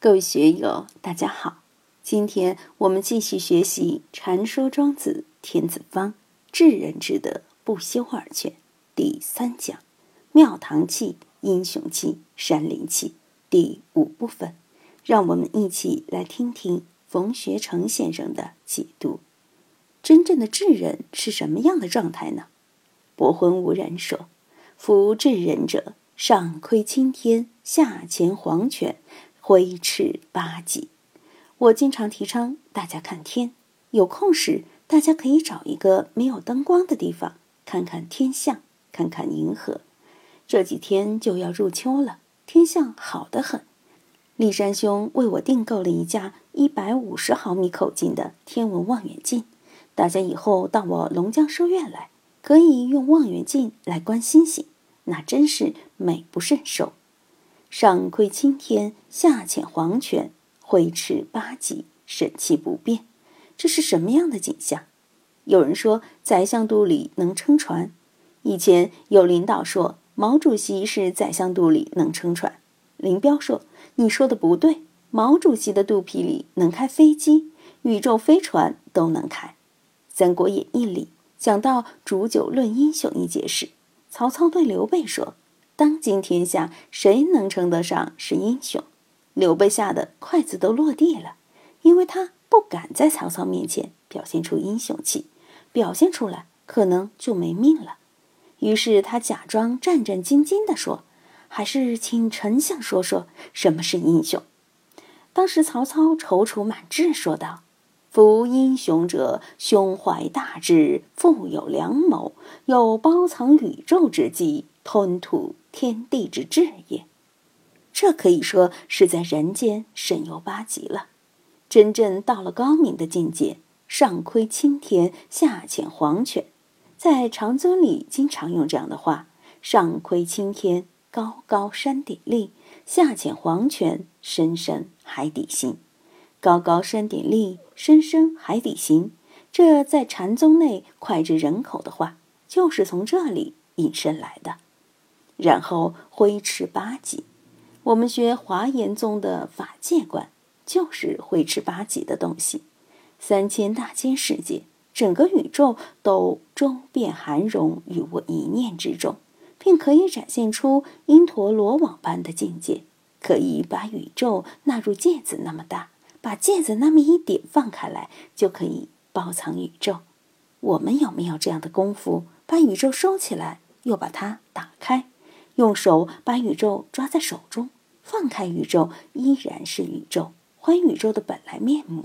各位学友，大家好！今天我们继续学习《禅说庄子·天子方》治人之德，不修二全第三讲“庙堂气、英雄气、山林气”第五部分。让我们一起来听听冯学成先生的解读。真正的智人是什么样的状态呢？伯昏无人说：“夫智人者，上窥青天，下潜黄泉。”挥斥八极，我经常提倡大家看天。有空时，大家可以找一个没有灯光的地方，看看天象，看看银河。这几天就要入秋了，天象好得很。立山兄为我订购了一架一百五十毫米口径的天文望远镜，大家以后到我龙江书院来，可以用望远镜来观星星，那真是美不胜收。上窥青天，下潜黄泉，挥斥八极，神气不变。这是什么样的景象？有人说宰相肚里能撑船。以前有领导说毛主席是宰相肚里能撑船。林彪说：“你说的不对，毛主席的肚皮里能开飞机，宇宙飞船都能开。”《三国演义》里讲到煮酒论英雄一节时，曹操对刘备说。当今天下，谁能称得上是英雄？刘备吓得筷子都落地了，因为他不敢在曹操面前表现出英雄气，表现出来可能就没命了。于是他假装战战兢兢地说：“还是请丞相说说什么是英雄。”当时曹操踌躇满志，说道：“夫英雄者，胸怀大志，富有良谋，有包藏宇宙之机，吞吐。”天地之志也，这可以说是在人间神游八极了。真正到了高明的境界，上窥青天，下潜黄泉。在长尊里经常用这样的话：上窥青天，高高山顶立；下潜黄泉，深深海底心。高高山顶立，深深海底行。这在禅宗内脍炙人口的话，就是从这里引申来的。然后挥斥八极，我们学华严宗的法界观，就是挥斥八极的东西。三千大千世界，整个宇宙都周遍含容于我一念之中，并可以展现出因陀罗网般的境界，可以把宇宙纳入芥子那么大，把戒子那么一点放开来，就可以包藏宇宙。我们有没有这样的功夫，把宇宙收起来，又把它打开？用手把宇宙抓在手中，放开宇宙，依然是宇宙，还宇宙的本来面目。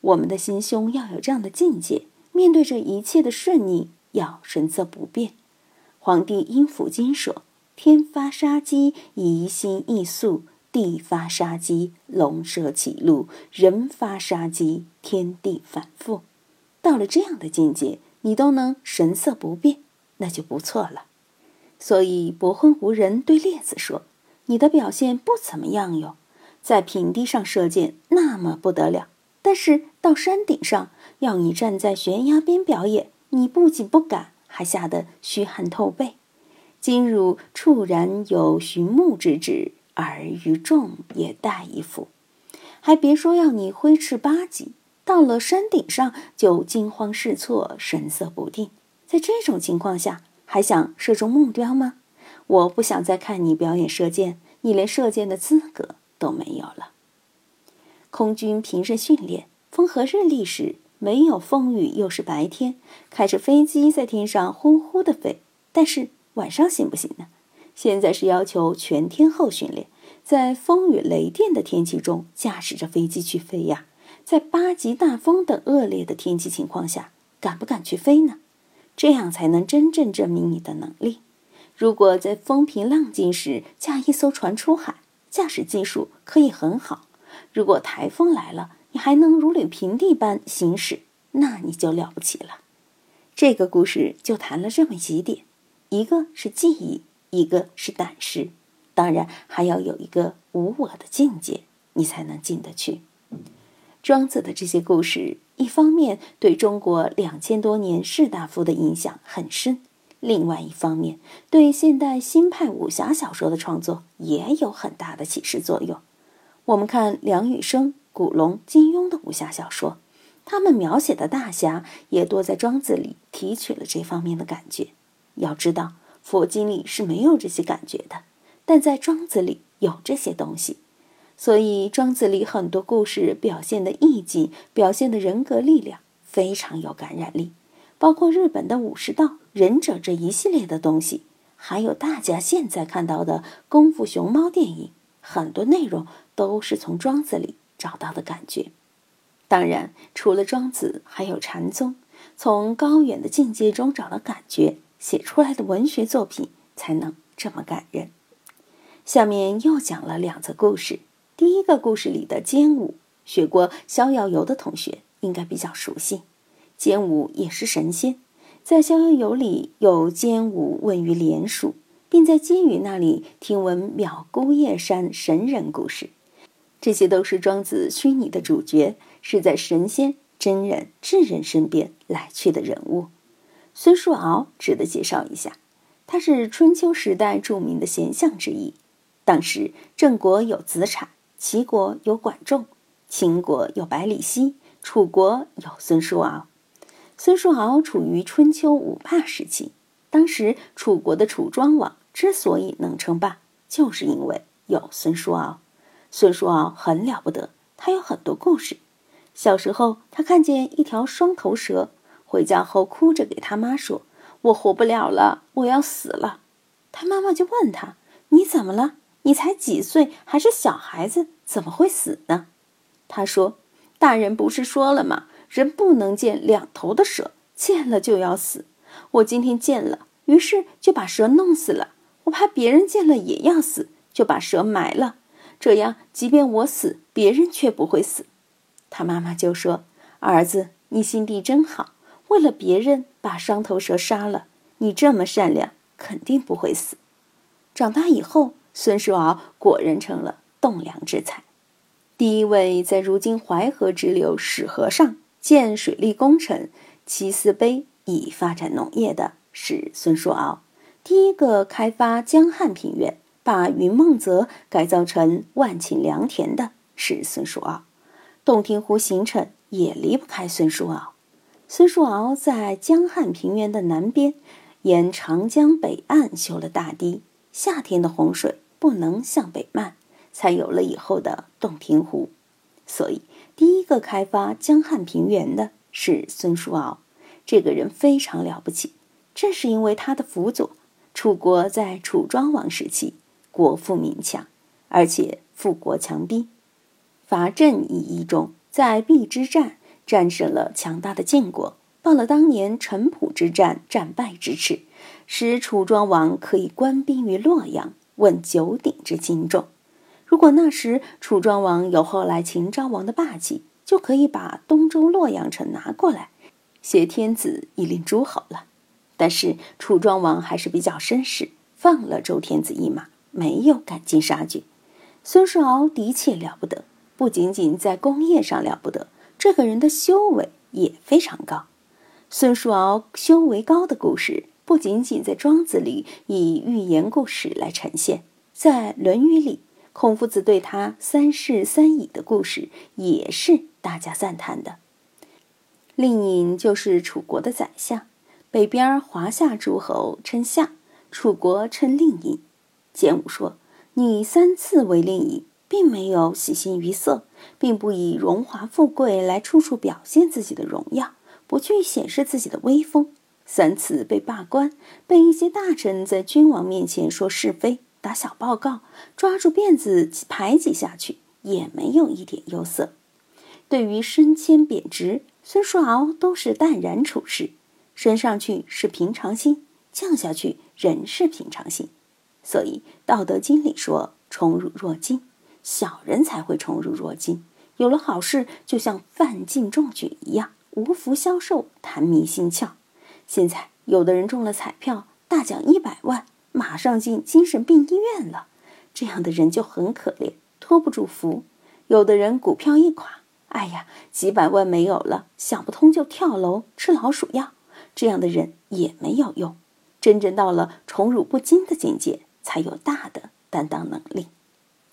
我们的心胸要有这样的境界，面对着一切的顺逆，要神色不变。黄帝阴符经说：“天发杀机，疑心易速；地发杀机，龙蛇起路；人发杀机，天地反复。”到了这样的境界，你都能神色不变，那就不错了。所以伯昏无人对列子说：“你的表现不怎么样哟，在平地上射箭那么不得了，但是到山顶上要你站在悬崖边表演，你不仅不敢，还吓得虚汗透背。今汝猝然有寻木之志，而于众也带一副，还别说要你挥斥八极，到了山顶上就惊慌失措，神色不定。在这种情况下。”还想射中目标吗？我不想再看你表演射箭，你连射箭的资格都没有了。空军平日训练，风和日丽时，没有风雨又是白天，开着飞机在天上呼呼的飞。但是晚上行不行呢？现在是要求全天候训练，在风雨雷电的天气中驾驶着飞机去飞呀。在八级大风等恶劣的天气情况下，敢不敢去飞呢？这样才能真正证明你的能力。如果在风平浪静时驾一艘船出海，驾驶技术可以很好；如果台风来了，你还能如履平地般行驶，那你就了不起了。这个故事就谈了这么几点：一个是记忆，一个是胆识，当然还要有一个无我的境界，你才能进得去。庄子的这些故事。一方面对中国两千多年士大夫的影响很深，另外一方面对现代新派武侠小说的创作也有很大的启示作用。我们看梁羽生、古龙、金庸的武侠小说，他们描写的大侠也多在庄子里提取了这方面的感觉。要知道，佛经里是没有这些感觉的，但在庄子里有这些东西。所以，庄子里很多故事表现的意境、表现的人格力量非常有感染力，包括日本的武士道、忍者这一系列的东西，还有大家现在看到的功夫熊猫电影，很多内容都是从庄子里找到的感觉。当然，除了庄子，还有禅宗，从高远的境界中找到感觉，写出来的文学作品才能这么感人。下面又讲了两则故事。第一个故事里的奸武，学过《逍遥游》的同学应该比较熟悉。奸武也是神仙，在《逍遥游》里有奸武问于莲树，并在金羽那里听闻藐孤叶山神人故事。这些都是庄子虚拟的主角，是在神仙、真人、智人身边来去的人物。孙叔敖值得介绍一下，他是春秋时代著名的贤相之一。当时郑国有子产。齐国有管仲，秦国有百里奚，楚国有孙叔敖。孙叔敖处于春秋五霸时期，当时楚国的楚庄王之所以能称霸，就是因为有孙叔敖。孙叔敖很了不得，他有很多故事。小时候，他看见一条双头蛇，回家后哭着给他妈说：“我活不了了，我要死了。”他妈妈就问他：“你怎么了？你才几岁，还是小孩子。”怎么会死呢？他说：“大人不是说了吗？人不能见两头的蛇，见了就要死。我今天见了，于是就把蛇弄死了。我怕别人见了也要死，就把蛇埋了。这样，即便我死，别人却不会死。”他妈妈就说：“儿子，你心地真好，为了别人把双头蛇杀了。你这么善良，肯定不会死。”长大以后，孙叔敖果然成了。栋梁之才，第一位在如今淮河支流史河上建水利工程、七思碑以发展农业的是孙叔敖。第一个开发江汉平原，把云梦泽改造成万顷良田的是孙叔敖。洞庭湖形成也离不开孙叔敖。孙叔敖在江汉平原的南边，沿长江北岸修了大堤，夏天的洪水不能向北漫。才有了以后的洞庭湖，所以第一个开发江汉平原的是孙叔敖。这个人非常了不起，正是因为他的辅佐，楚国在楚庄王时期国富民强，而且富国强兵。伐郑以一中，在邲之战战胜了强大的晋国，报了当年城濮之战战败之耻，使楚庄王可以官兵于洛阳，问九鼎之轻重。如果那时楚庄王有后来秦昭王的霸气，就可以把东周洛阳城拿过来，挟天子以令诸侯了。但是楚庄王还是比较绅士，放了周天子一马，没有赶尽杀绝。孙叔敖的确了不得，不仅仅在工业上了不得，这个人的修为也非常高。孙叔敖修为高的故事，不仅仅在庄子里以寓言故事来呈现，在论语里。孔夫子对他三世三以的故事也是大家赞叹的。令尹就是楚国的宰相，北边华夏诸侯称夏，楚国称令尹。简武说：“你三次为令尹，并没有喜形于色，并不以荣华富贵来处处表现自己的荣耀，不去显示自己的威风。三次被罢官，被一些大臣在君王面前说是非。”打小报告，抓住辫子排挤下去，也没有一点忧色。对于升迁贬职，孙叔敖都是淡然处事，升上去是平常心，降下去仍是平常心。所以《道德经》里说：“宠辱若惊，小人才会宠辱若惊。有了好事，就像范进中举一样，无福消受，谈迷心窍。现在有的人中了彩票，大奖一百万。”马上进精神病医院了，这样的人就很可怜，托不住福。有的人股票一垮，哎呀，几百万没有了，想不通就跳楼吃老鼠药，这样的人也没有用。真正到了宠辱不惊的境界，才有大的担当能力。